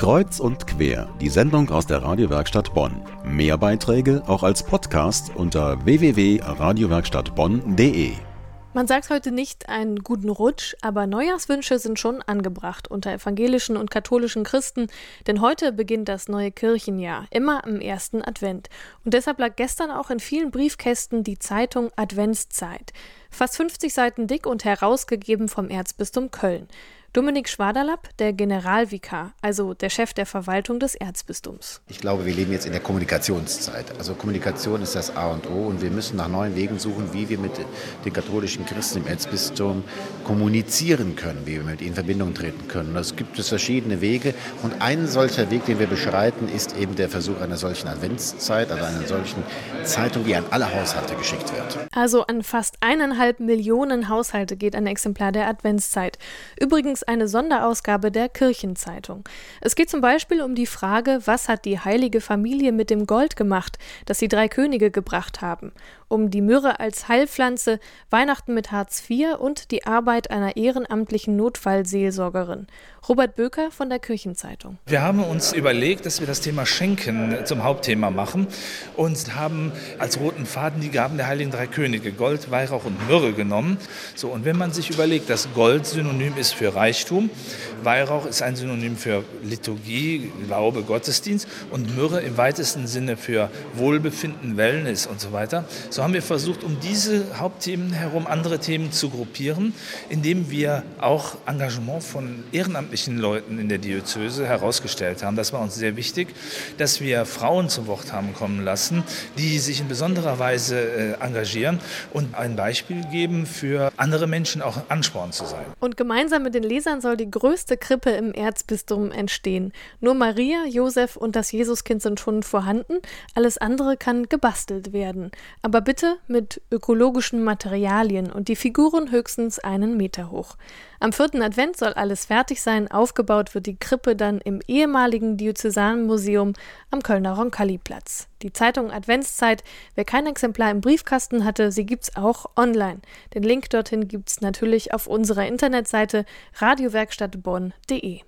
Kreuz und quer, die Sendung aus der Radiowerkstatt Bonn. Mehr Beiträge auch als Podcast unter www.radiowerkstattbonn.de. Man sagt heute nicht einen guten Rutsch, aber Neujahrswünsche sind schon angebracht unter evangelischen und katholischen Christen, denn heute beginnt das neue Kirchenjahr, immer am ersten Advent. Und deshalb lag gestern auch in vielen Briefkästen die Zeitung Adventszeit. Fast 50 Seiten dick und herausgegeben vom Erzbistum Köln. Dominik Schwaderlapp, der Generalvikar, also der Chef der Verwaltung des Erzbistums. Ich glaube, wir leben jetzt in der Kommunikationszeit. Also Kommunikation ist das A und O und wir müssen nach neuen Wegen suchen, wie wir mit den katholischen Christen im Erzbistum kommunizieren können, wie wir mit ihnen in Verbindung treten können. Es gibt es verschiedene Wege und ein solcher Weg, den wir beschreiten, ist eben der Versuch einer solchen Adventszeit, also einer solchen Zeitung, die an alle Haushalte geschickt wird. Also an fast eineinhalb Millionen Haushalte geht ein Exemplar der Adventszeit. Übrigens übrigens eine Sonderausgabe der Kirchenzeitung. Es geht zum Beispiel um die Frage, was hat die heilige Familie mit dem Gold gemacht, das die drei Könige gebracht haben, um die Myrrhe als Heilpflanze, Weihnachten mit Hartz IV und die Arbeit einer ehrenamtlichen Notfallseelsorgerin. Robert Böker von der Kirchenzeitung. Wir haben uns überlegt, dass wir das Thema Schenken zum Hauptthema machen und haben als roten Faden die Gaben der heiligen drei Könige, Gold, Weihrauch und Myrrhe genommen. So, und wenn man sich überlegt, dass Gold synonym ist für Reich, Reichtum. Weihrauch ist ein Synonym für Liturgie, Glaube, Gottesdienst und Myrrhe im weitesten Sinne für Wohlbefinden, Wellness und so weiter. So haben wir versucht, um diese Hauptthemen herum andere Themen zu gruppieren, indem wir auch Engagement von ehrenamtlichen Leuten in der Diözese herausgestellt haben. Das war uns sehr wichtig, dass wir Frauen zu Wort haben kommen lassen, die sich in besonderer Weise äh, engagieren und ein Beispiel geben für andere Menschen auch Ansporn zu sein. Und gemeinsam mit den Lesern Lesern soll die größte Krippe im Erzbistum entstehen. Nur Maria, Josef und das Jesuskind sind schon vorhanden, alles andere kann gebastelt werden. Aber bitte mit ökologischen Materialien und die Figuren höchstens einen Meter hoch. Am vierten Advent soll alles fertig sein, aufgebaut wird die Krippe dann im ehemaligen Diözesanmuseum am Kölner Roncalli-Platz. Die Zeitung Adventszeit, wer kein Exemplar im Briefkasten hatte, sie gibt's auch online. Den Link dorthin gibt's natürlich auf unserer Internetseite radiowerkstattbonn.de.